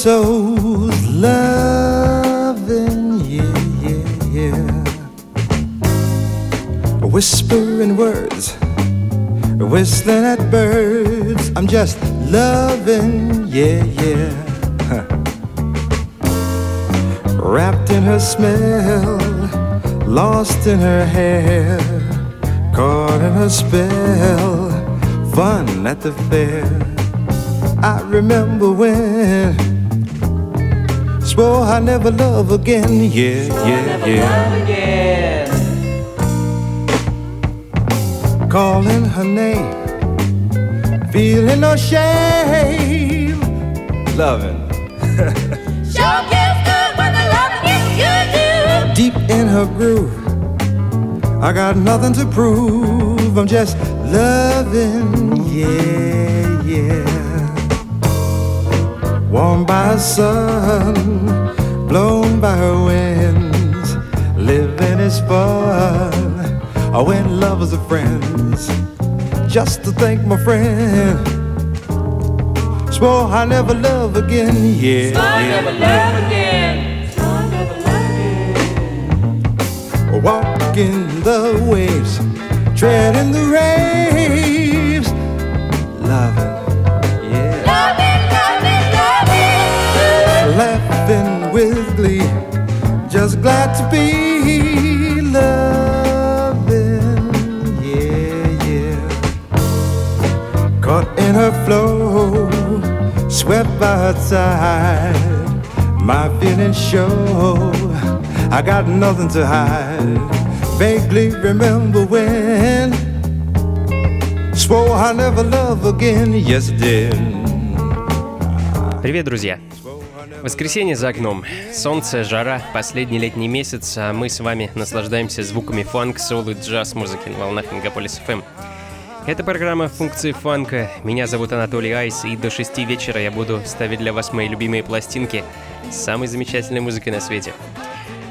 Toes, loving, yeah, yeah, yeah. Whispering words, whistling at birds, I'm just loving, yeah, yeah. Wrapped in her smell, lost in her hair, caught in her spell, fun at the fair I remember when swore I never love again. Yeah, yeah, yeah. Calling her name, feeling no shame, loving. sure feels good when the loving is good, too. Deep in her groove, I got nothing to prove. I'm just loving, yeah by sun, blown by her winds. Living is fun. When lovers are friends. Just to thank my friend. Swore I never love again. Yeah, Swore yeah, never love again. Swore never love again. Walking the waves, treading the raves, loving. with glee. Just glad to be loving, yeah, yeah. Caught in her flow, swept by her side. My feelings show I got nothing to hide. Vaguely remember when swore I never love again. Yes, I did. Привет, друзья! Воскресенье за окном. Солнце, жара, последний летний месяц, а мы с вами наслаждаемся звуками фанк, соул и джаз музыки на волнах Мегаполис FM. Это программа «Функции фанка». Меня зовут Анатолий Айс, и до 6 вечера я буду ставить для вас мои любимые пластинки с самой замечательной музыкой на свете.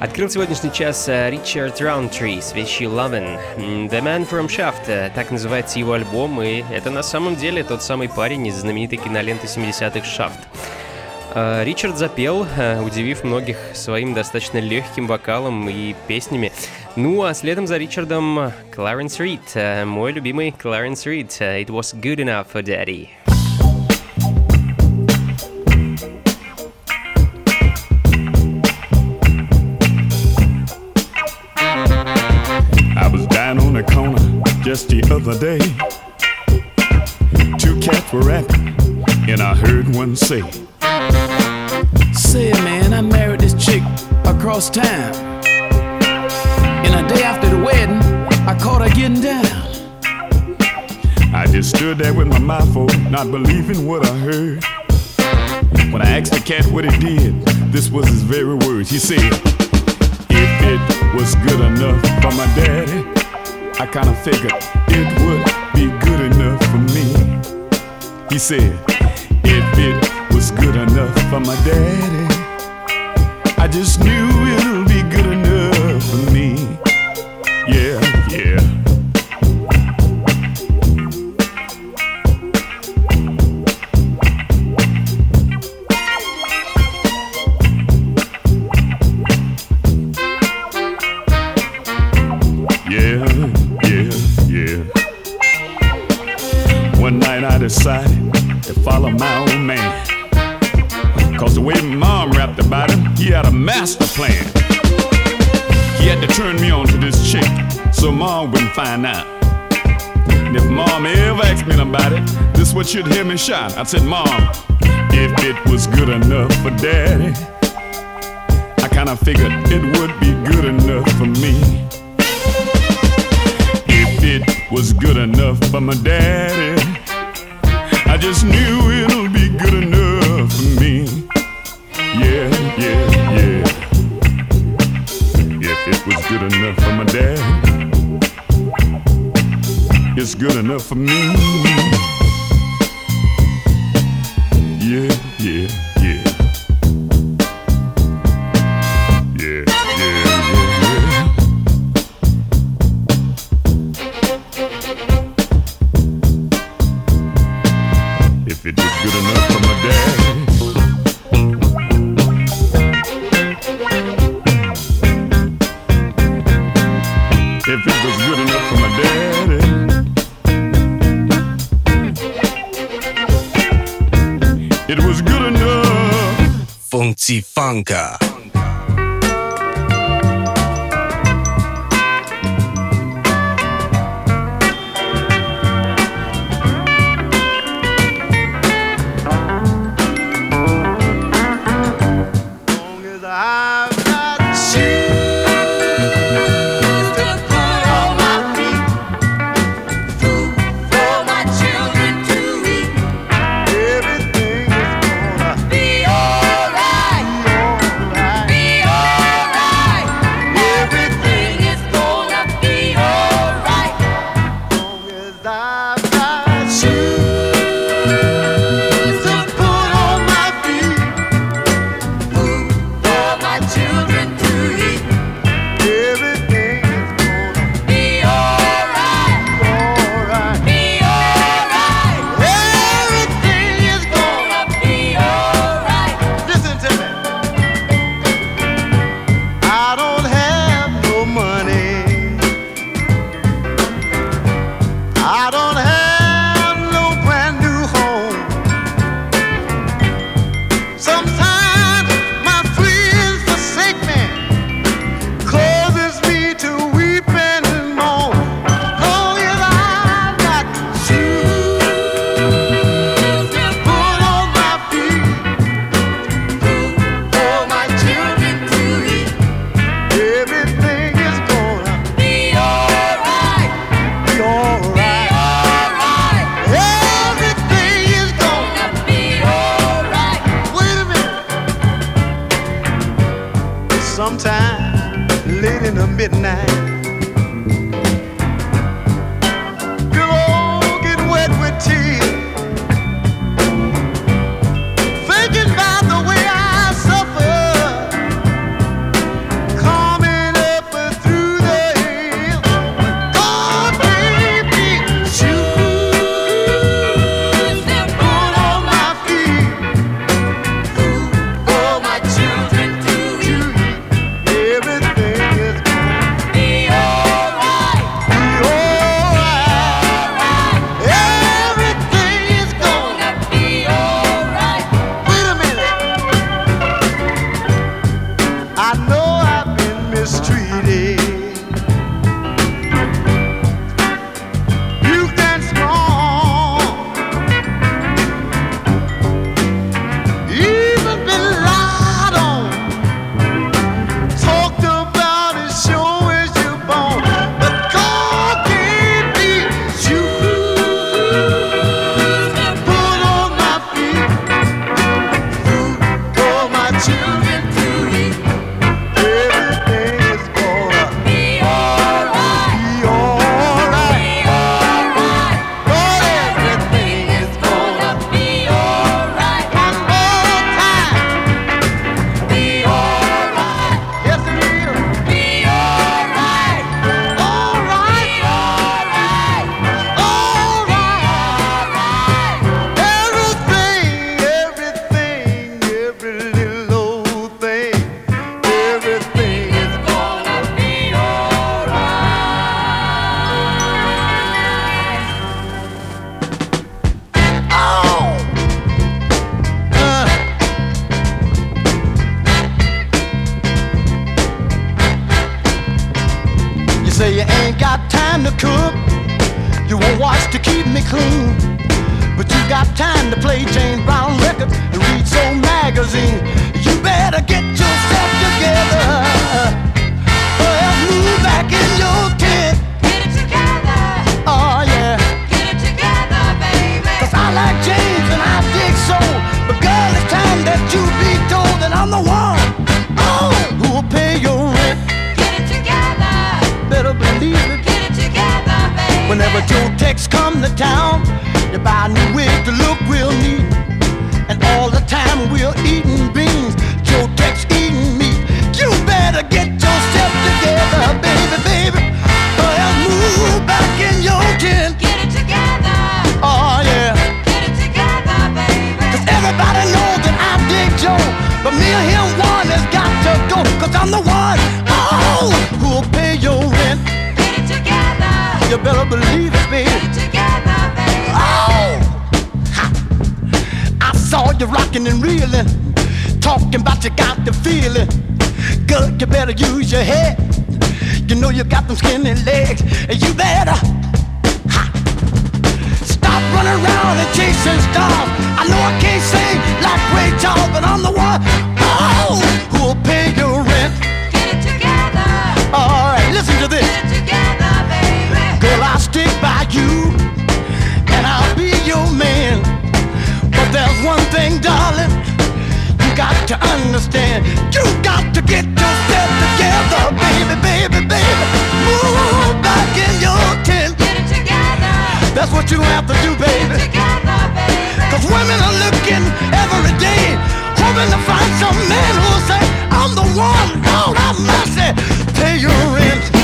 Открыл сегодняшний час э, Ричард Раунтри с вещи Lovin'. The Man from Shaft, э, так называется его альбом, и это на самом деле тот самый парень из знаменитой киноленты 70-х «Shaft». Э, Ричард запел, э, удивив многих своим достаточно легким вокалом и песнями. Ну а следом за Ричардом Кларенс Рид, э, мой любимый Кларенс Рид, «It was good enough for daddy». Just the other day. Two cats were rapping, and I heard one say, Say, man, I married this chick across town. And a day after the wedding, I caught her getting down. I just stood there with my mouth full, not believing what I heard. When I asked the cat what he did, this was his very words. He said, If it was good enough for my daddy, I kinda figured it would be good enough for me. He said, If it was good enough for my daddy. I just knew it'll had a master plan. He had to turn me on to this chick so mom wouldn't find out. And if mom ever asked me about it, this what you'd hear me shout. I said, Mom, if it was good enough for daddy, I kinda figured it would be good enough for me. If it was good enough for my daddy, I just knew it'll be good enough for me. Yeah, yeah. It was good enough for my dad. It's good enough for me. Yeah, yeah. Лапенко. Around and chasing stars. I know I can't sing like Ray Charles, but I'm the one oh, who'll pay your rent. Get it together. All right, listen to this. Get it together, baby. Girl, I'll stick by you and I'll be your man. But there's one thing, darling, you got to understand. You got to get yourself what you have to do, baby. Together, baby. Cause women are looking every day, hoping to find some man who'll say, I'm the one, Lord have mercy, pay your rent.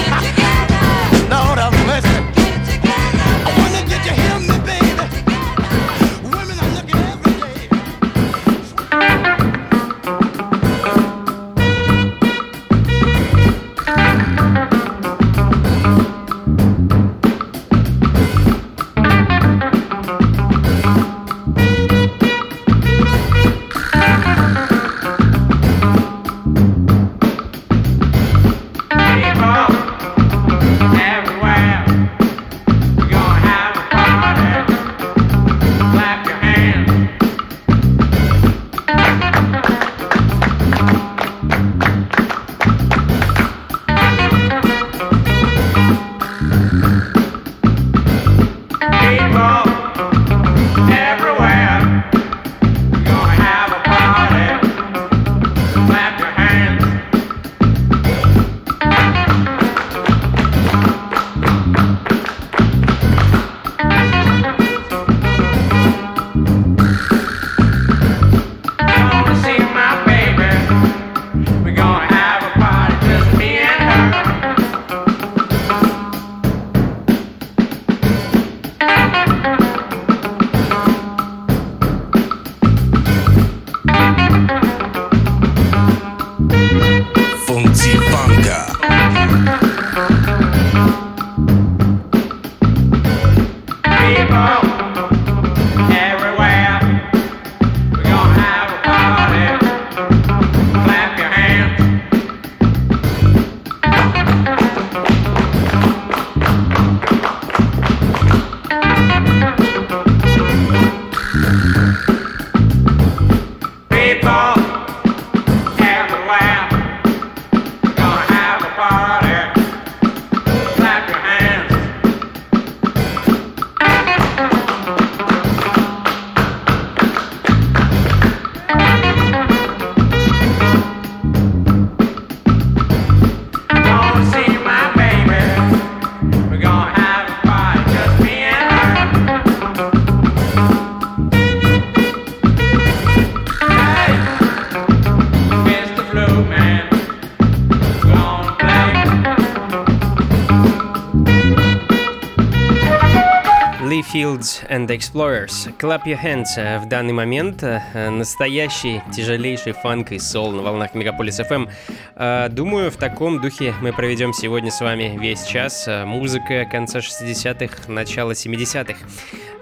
Fields and Explorers. Clap Your Hands э, в данный момент э, настоящий тяжелейший фанк и сол на волнах Мегаполис FM. Э, Думаю, в таком духе мы проведем сегодня с вами весь час. Музыка конца 60-х, начала 70-х.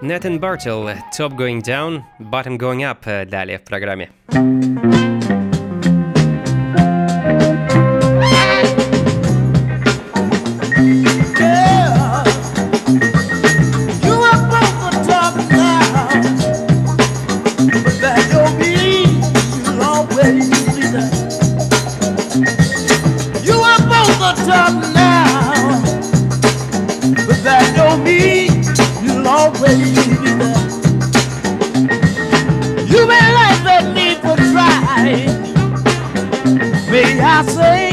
Nathan Bartel, Top Going Down, Bottom Going Up далее в программе. up now, but that don't mean you'll always be there. You may like the need to try, may I say?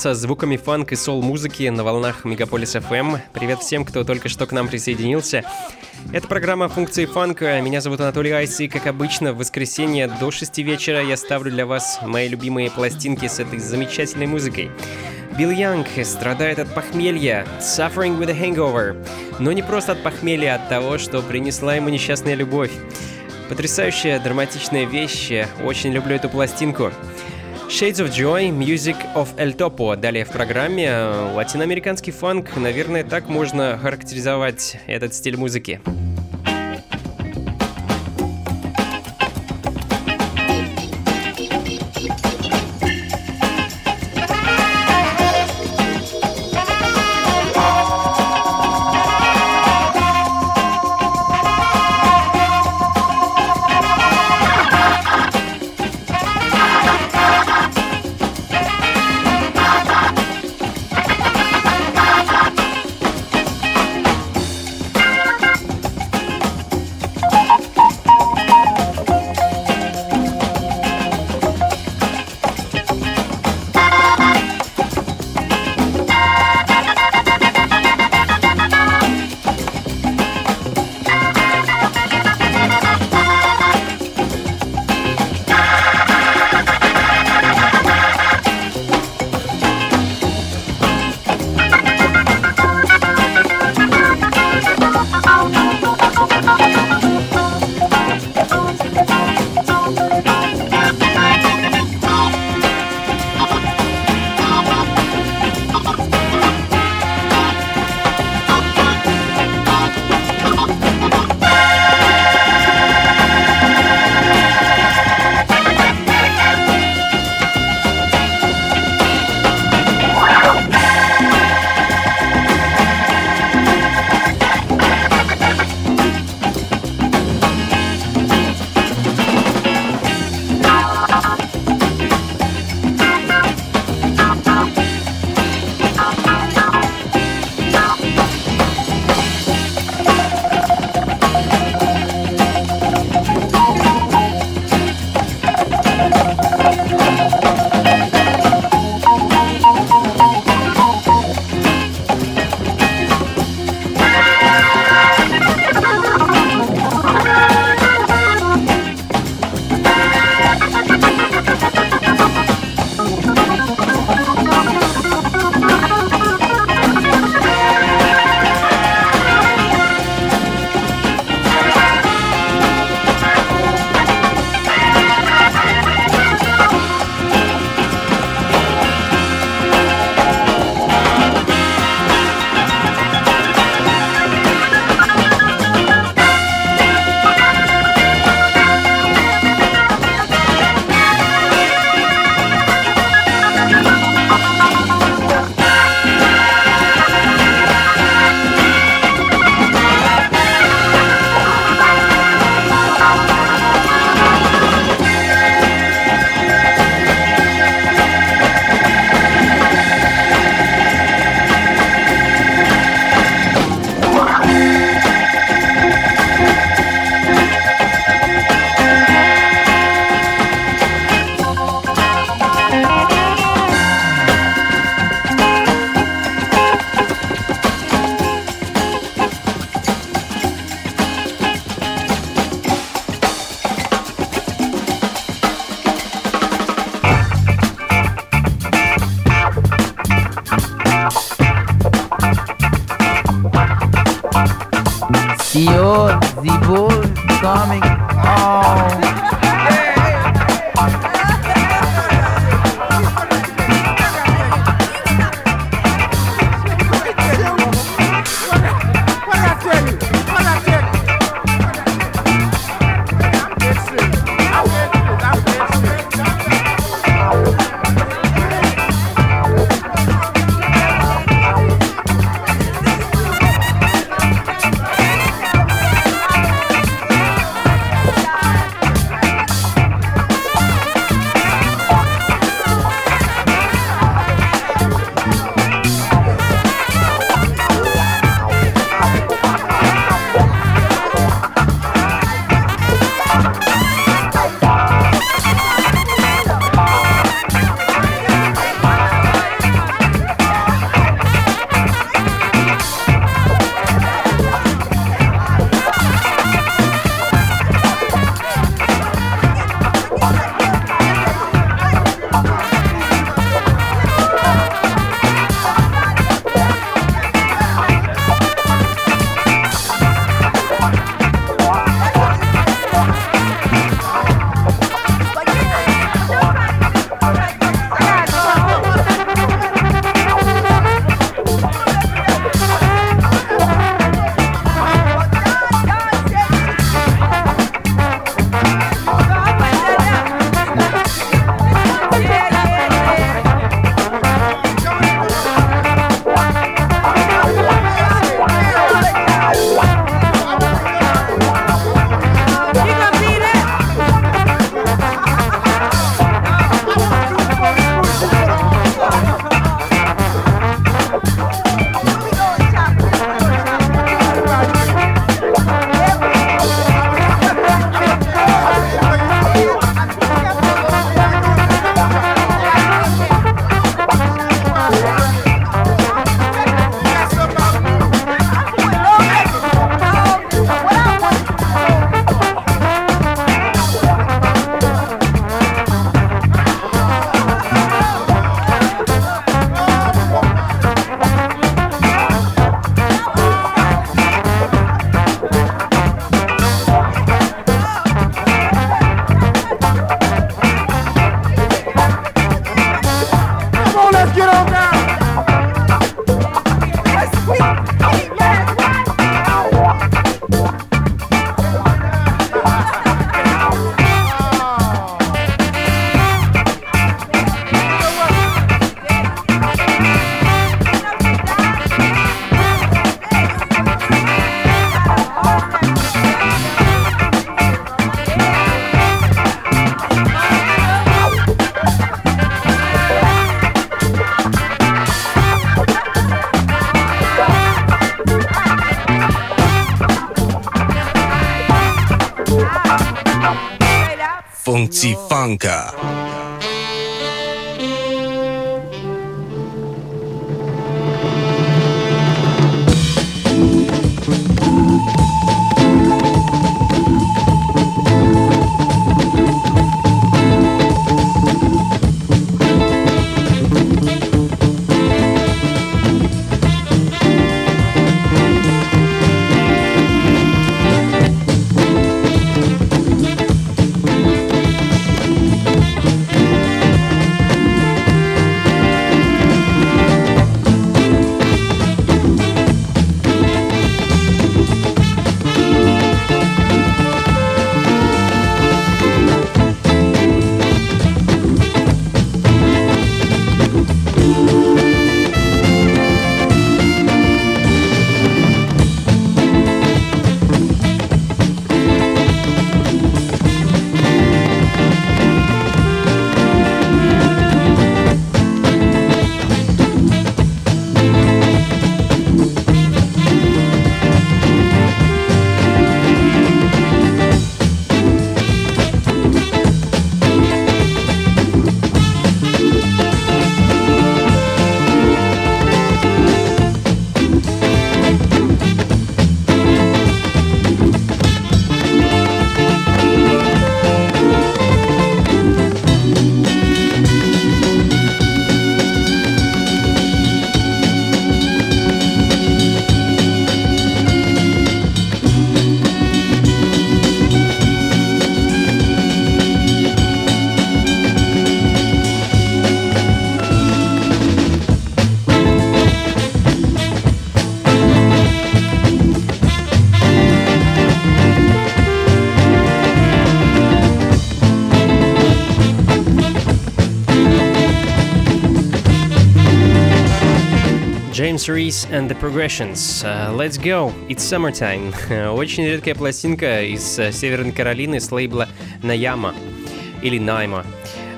Наслаждаться звуками фанк и сол-музыки на волнах Мегаполис FM. Привет всем, кто только что к нам присоединился. Это программа «Функции фанка». Меня зовут Анатолий Айс, и, как обычно, в воскресенье до 6 вечера я ставлю для вас мои любимые пластинки с этой замечательной музыкой. Билл Янг страдает от похмелья, suffering with a hangover, но не просто от похмелья, а от того, что принесла ему несчастная любовь. Потрясающая драматичная вещь, очень люблю эту пластинку. Shades of Joy, Music of El Topo. Далее в программе латиноамериканский фанк. Наверное, так можно характеризовать этот стиль музыки. Blanca. Reese and the Progressions. Uh, let's go, it's summertime. Очень редкая пластинка из uh, Северной Каролины с лейбла Наяма или Найма.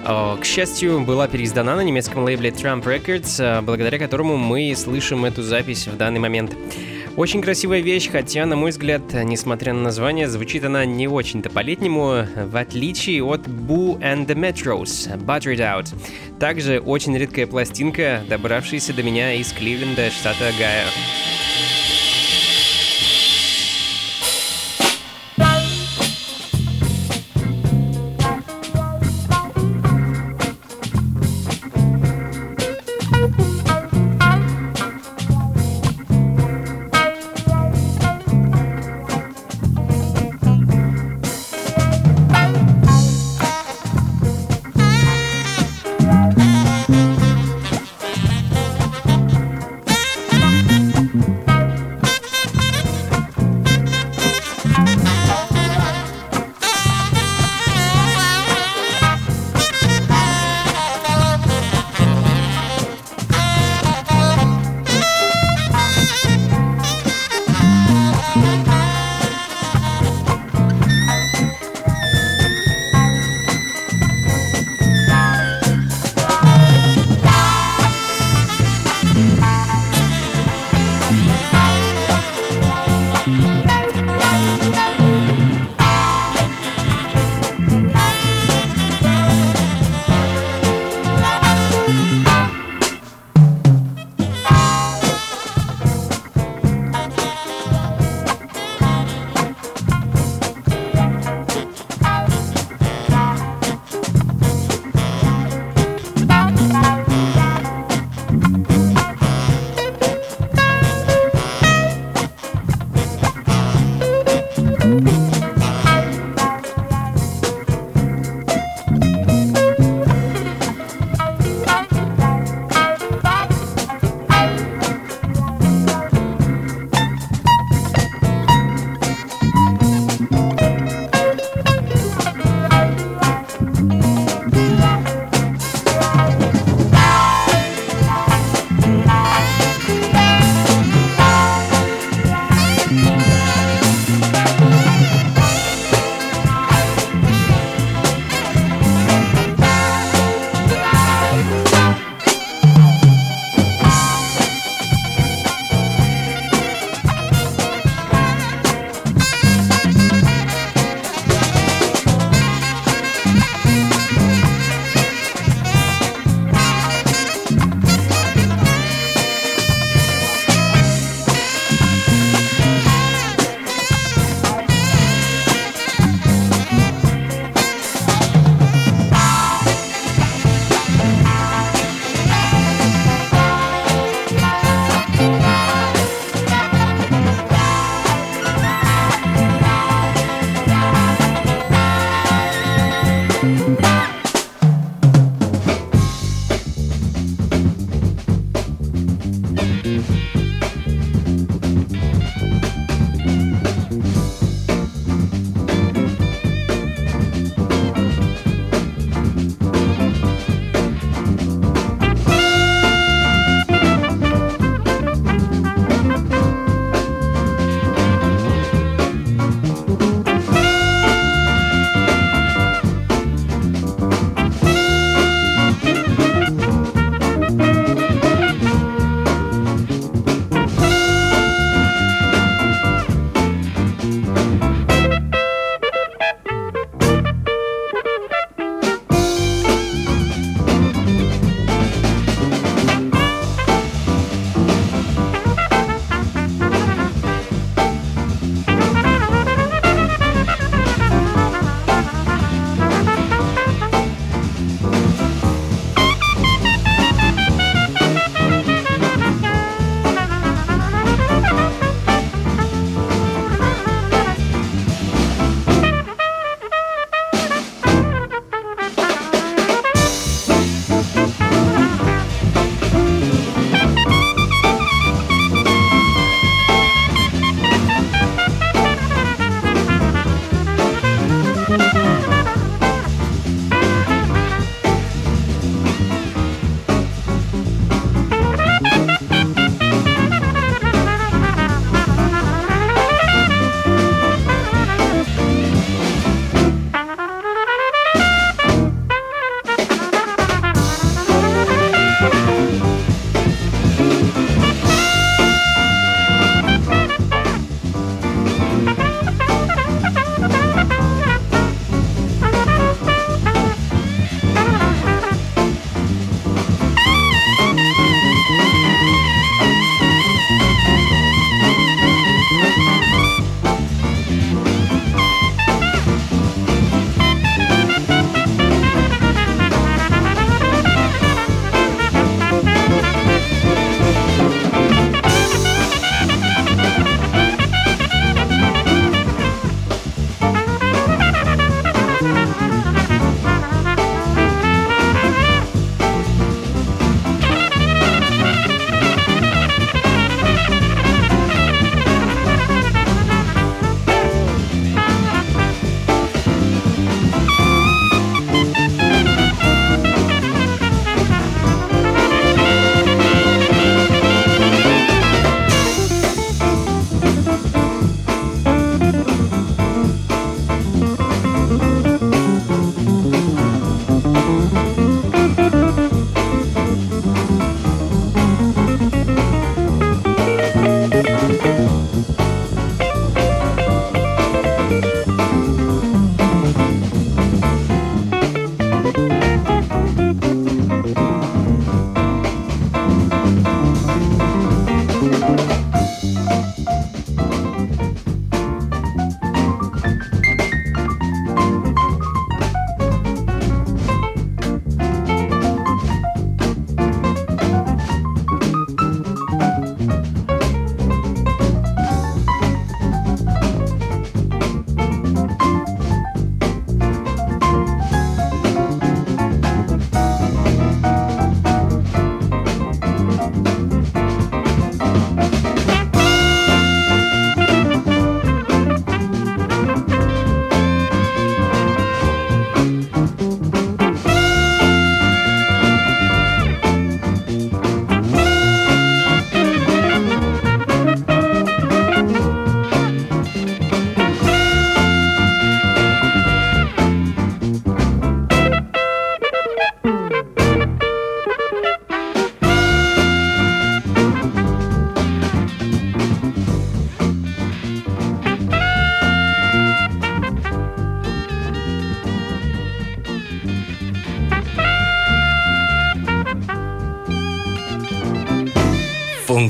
К счастью, была переиздана на немецком лейбле Trump Records, uh, благодаря которому мы слышим эту запись в данный момент. Очень красивая вещь, хотя, на мой взгляд, несмотря на название, звучит она не очень-то по-летнему, в отличие от Boo and the Metros, Buttered Out. Также очень редкая пластинка, добравшаяся до меня из Кливленда, штата Огайо.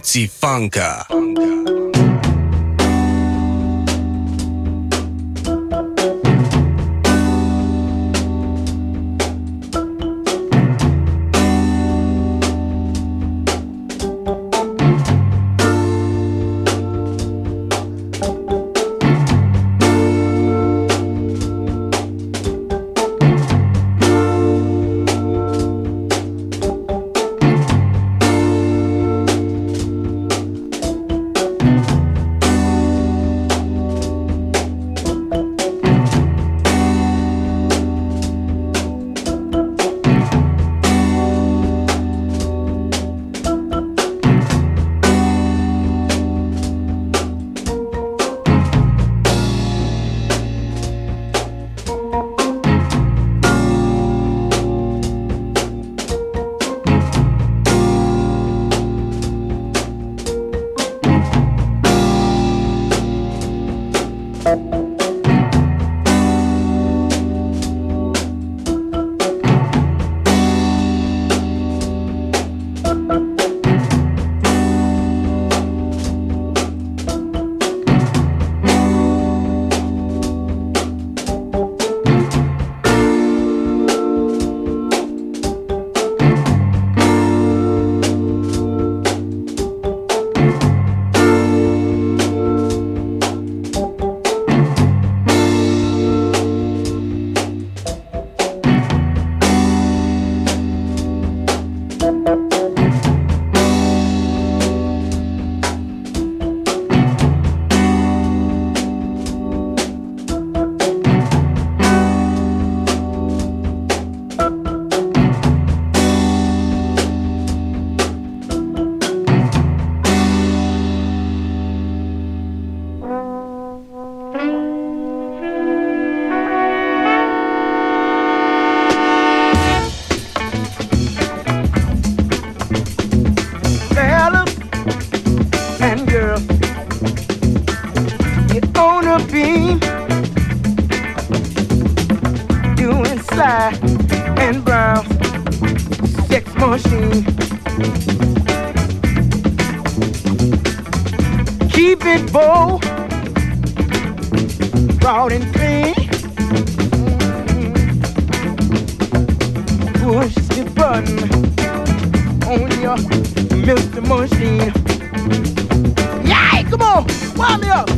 Funky Funka. Sly and brown sex machine. Keep it bold, broad and clean. Push the button on your Mr. Machine. Yeah, come on, warm me up.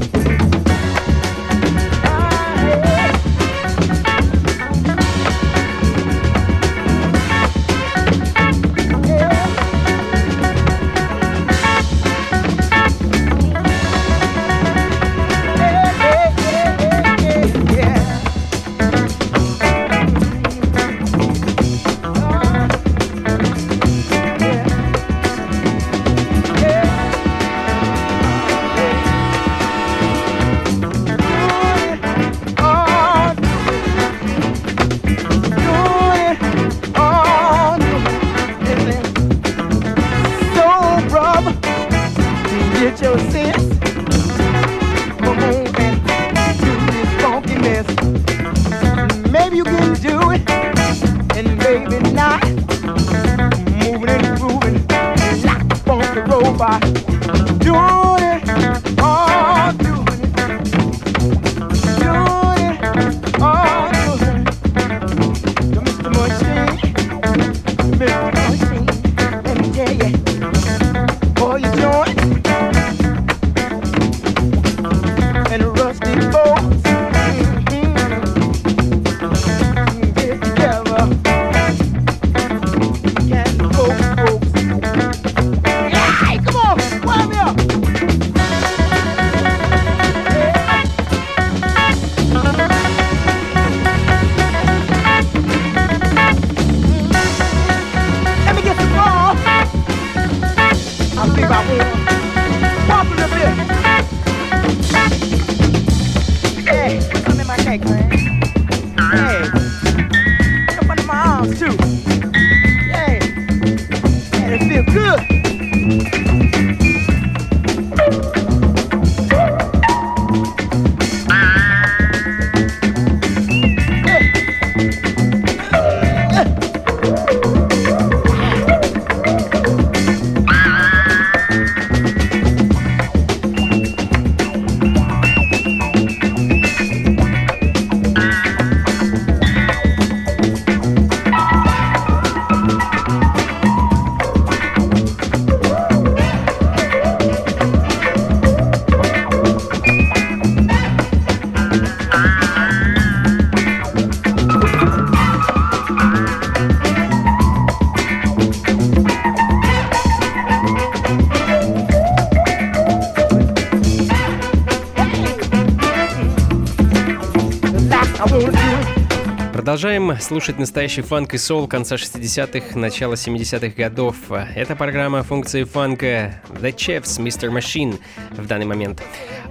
Продолжаем слушать настоящий фанк и сол конца 60-х, начала 70-х годов. Это программа функции фанка The Chefs, Mr. Machine в данный момент.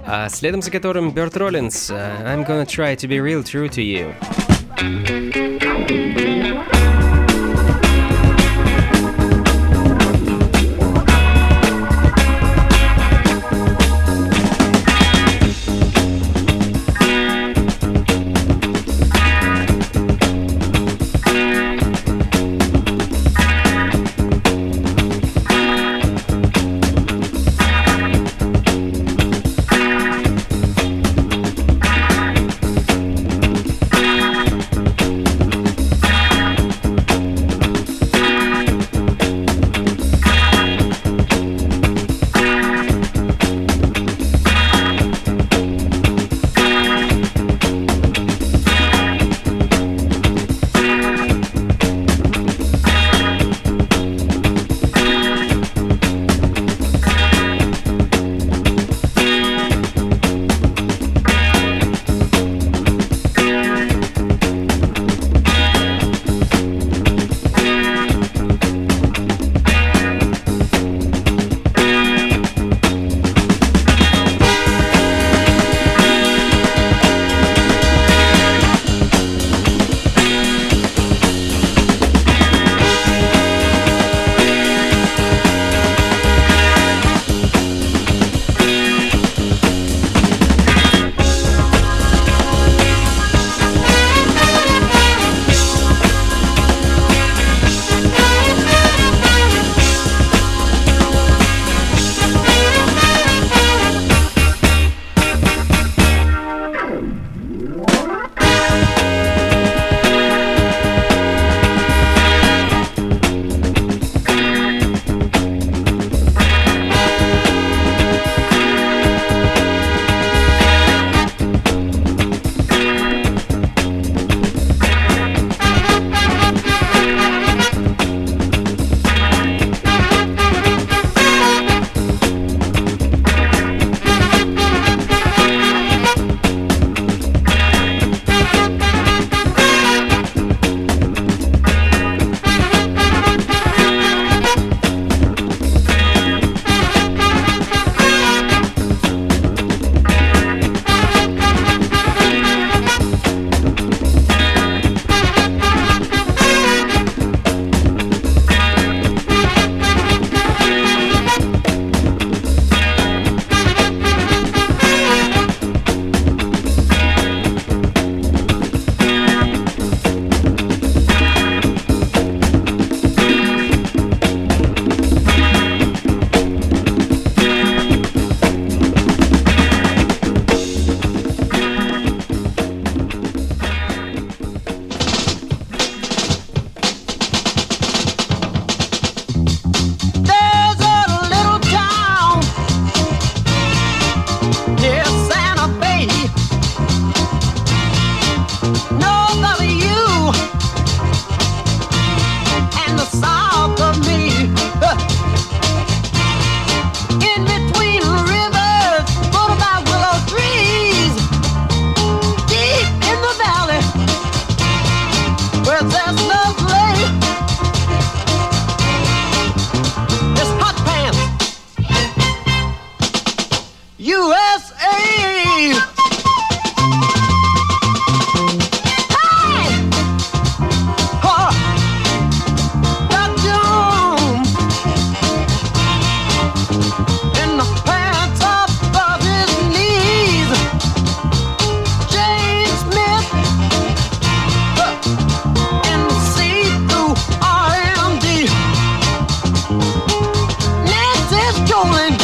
А следом за которым Берт Роллинс I'm gonna try to be real true to you. rolling.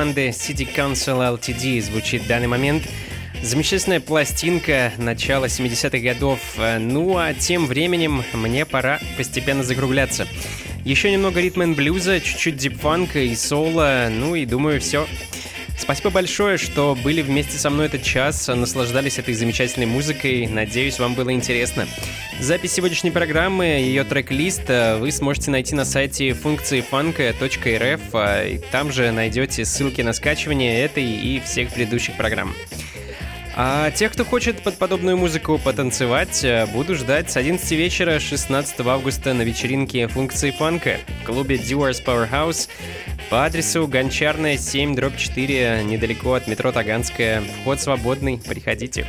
Команды City Council LTD звучит в данный момент. Замечательная пластинка начала 70-х годов. Ну а тем временем мне пора постепенно закругляться. Еще немного ритм блюза, чуть-чуть дипфанка и соло, ну и думаю все. Спасибо большое, что были вместе со мной этот час, наслаждались этой замечательной музыкой. Надеюсь, вам было интересно. Запись сегодняшней программы, ее трек-лист вы сможете найти на сайте функции фанка.рф. А, там же найдете ссылки на скачивание этой и всех предыдущих программ. А тех, кто хочет под подобную музыку потанцевать, буду ждать с 11 вечера 16 августа на вечеринке функции фанка в клубе Dewar's Powerhouse по адресу Гончарная 7, дробь 4, недалеко от метро Таганская. Вход свободный, приходите.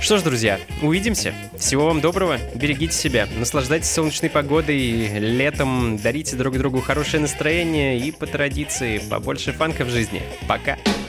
Что ж, друзья, увидимся. Всего вам доброго, берегите себя, наслаждайтесь солнечной погодой, летом, дарите друг другу хорошее настроение и по традиции побольше фанка в жизни. Пока! so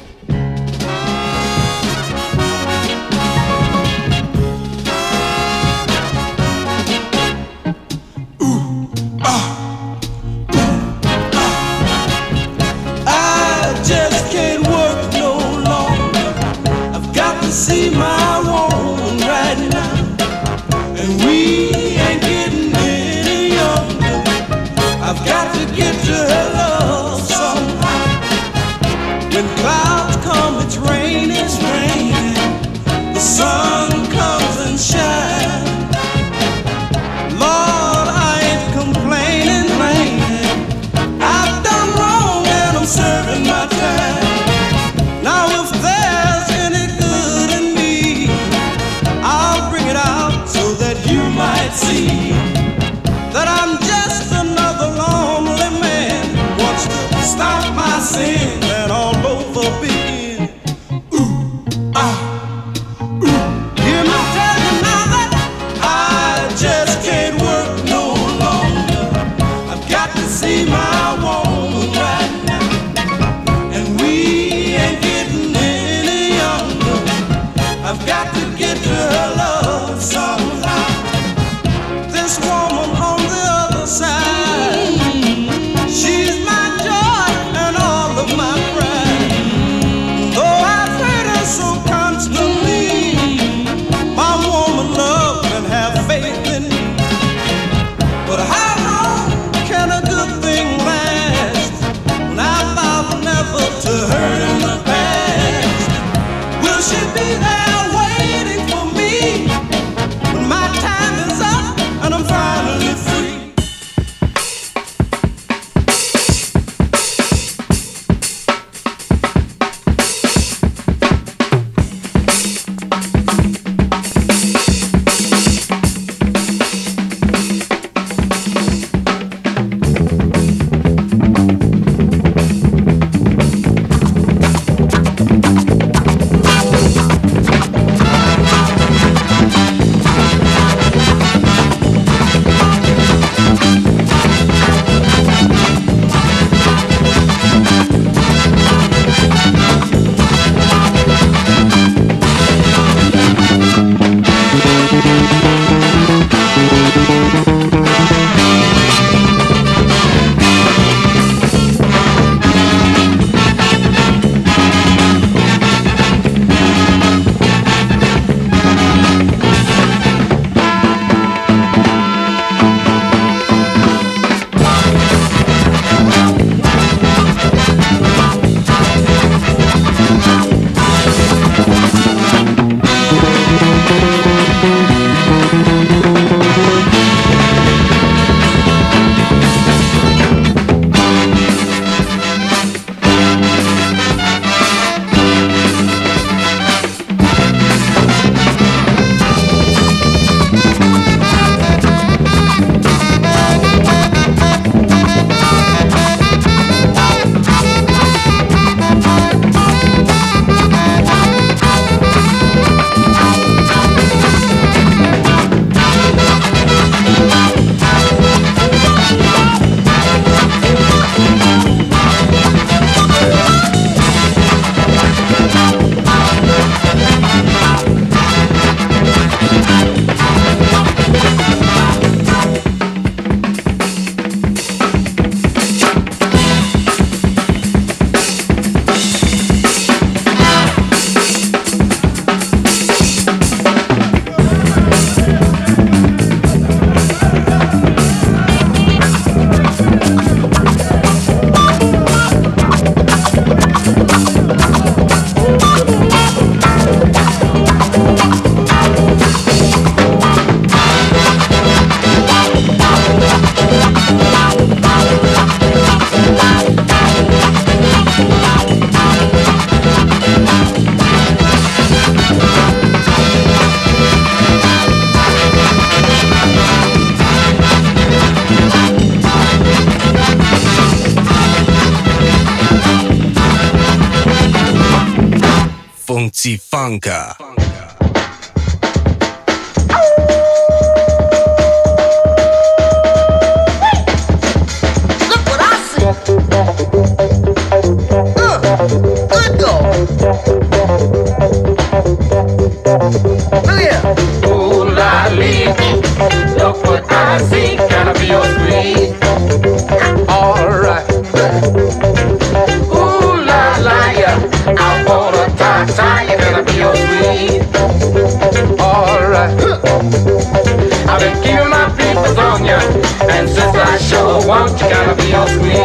want you, gotta